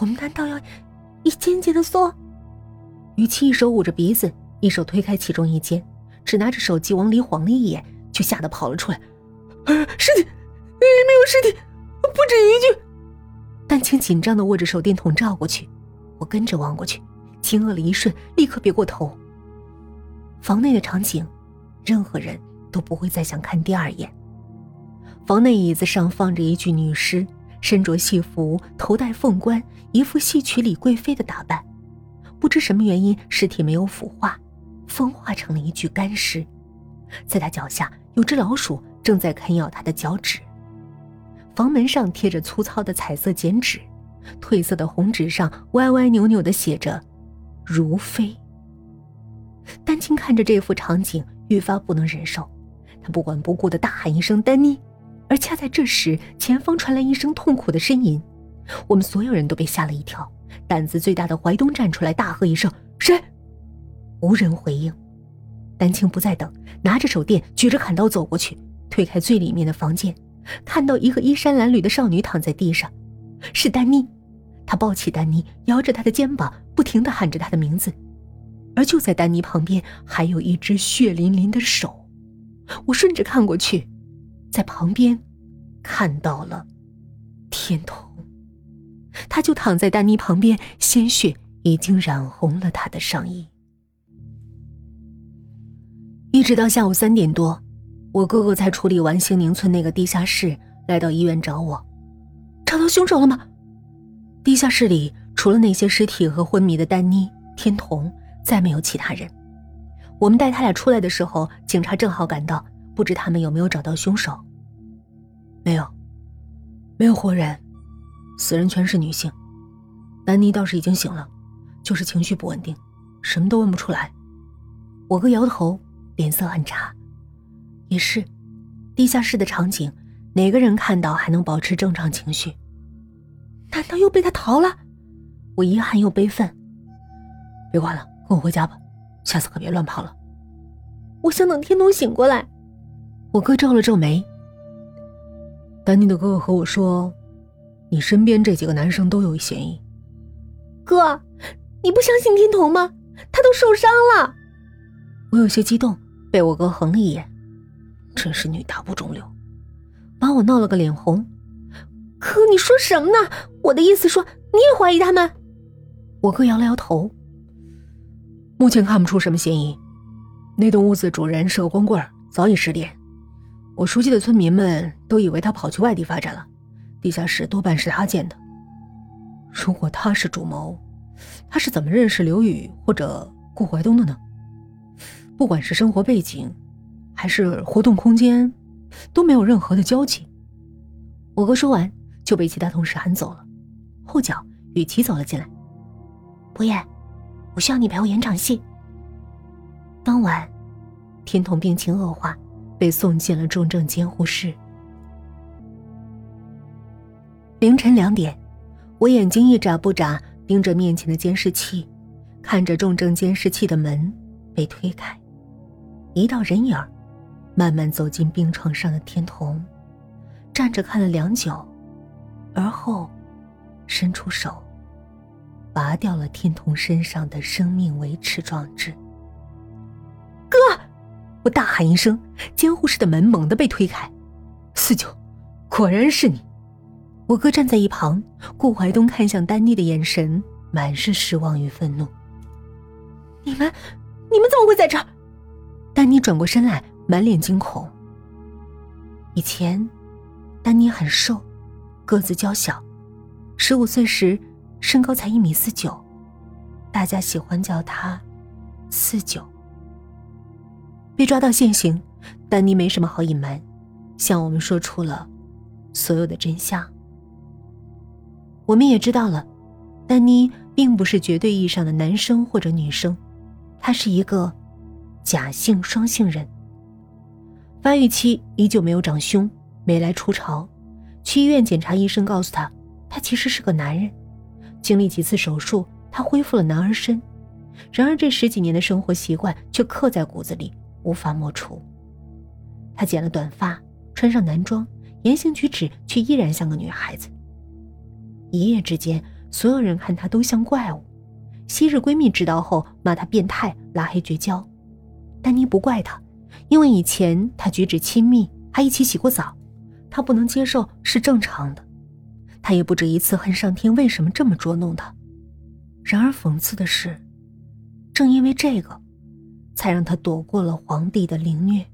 我们难道要一间间的搜？与其一手捂着鼻子，一手推开其中一间，只拿着手机往里晃了一眼，就吓得跑了出来。尸体，没有尸体，不止一具。丹青紧张的握着手电筒照过去，我跟着望过去，惊愕了一瞬，立刻别过头。房内的场景，任何人都不会再想看第二眼。房内椅子上放着一具女尸，身着戏服，头戴凤冠，一副戏曲里贵妃的打扮。不知什么原因，尸体没有腐化，风化成了一具干尸。在他脚下有只老鼠正在啃咬他的脚趾。房门上贴着粗糙的彩色剪纸，褪色的红纸上歪歪扭扭的写着“如妃”。丹青看着这幅场景，愈发不能忍受，他不管不顾的大喊一声“丹妮”，而恰在这时，前方传来一声痛苦的呻吟，我们所有人都被吓了一跳。胆子最大的怀东站出来，大喝一声：“谁？”无人回应。丹青不再等，拿着手电，举着砍刀走过去，推开最里面的房间，看到一个衣衫褴褛的少女躺在地上，是丹妮。他抱起丹妮，摇着她的肩膀，不停的喊着她的名字。而就在丹妮旁边，还有一只血淋淋的手。我顺着看过去，在旁边看到了天童。他就躺在丹妮旁边，鲜血已经染红了他的上衣。一直到下午三点多，我哥哥才处理完兴宁村那个地下室，来到医院找我。找到凶手了吗？地下室里除了那些尸体和昏迷的丹妮、天童，再没有其他人。我们带他俩出来的时候，警察正好赶到，不知他们有没有找到凶手。没有，没有活人。死人全是女性，丹妮倒是已经醒了，就是情绪不稳定，什么都问不出来。我哥摇头，脸色很差。也是，地下室的场景，哪个人看到还能保持正常情绪？难道又被他逃了？我遗憾又悲愤。别管了，跟我回家吧，下次可别乱跑了。我想等天童醒过来。我哥皱了皱眉。丹妮的哥哥和我说。你身边这几个男生都有嫌疑，哥，你不相信天童吗？他都受伤了。我有些激动，被我哥横了一眼，真是女大不中留，把我闹了个脸红。哥，你说什么呢？我的意思说，你也怀疑他们？我哥摇了摇头，目前看不出什么嫌疑。那栋屋子主人是个光棍，早已失联。我熟悉的村民们都以为他跑去外地发展了。地下室多半是他建的。如果他是主谋，他是怎么认识刘宇或者顾怀东的呢？不管是生活背景，还是活动空间，都没有任何的交集。我哥说完就被其他同事喊走了。后脚，雨琪走了进来。博彦，我需要你陪我演场戏。当晚，天童病情恶化，被送进了重症监护室。凌晨两点，我眼睛一眨不眨盯着面前的监视器，看着重症监视器的门被推开，一道人影慢慢走进病床上的天童，站着看了良久，而后伸出手，拔掉了天童身上的生命维持装置。我大喊一声，监护室的门猛地被推开，四九，果然是你。我哥站在一旁，顾怀东看向丹妮的眼神满是失望与愤怒。你们，你们怎么会在这儿？丹妮转过身来，满脸惊恐。以前，丹妮很瘦，个子娇小，十五岁时身高才一米四九，大家喜欢叫她“四九”。被抓到现行，丹妮没什么好隐瞒，向我们说出了所有的真相。我们也知道了，丹妮并不是绝对意义上的男生或者女生，她是一个假性双性人。发育期依旧没有长胸，没来初潮。去医院检查，医生告诉她，她其实是个男人。经历几次手术，她恢复了男儿身。然而这十几年的生活习惯却刻在骨子里，无法抹除。她剪了短发，穿上男装，言行举止却依然像个女孩子。一夜之间，所有人看她都像怪物。昔日闺蜜知道后骂她变态，拉黑绝交。丹妮不怪她，因为以前她举止亲密，还一起洗过澡，她不能接受是正常的。她也不止一次恨上天为什么这么捉弄她。然而讽刺的是，正因为这个，才让他躲过了皇帝的凌虐。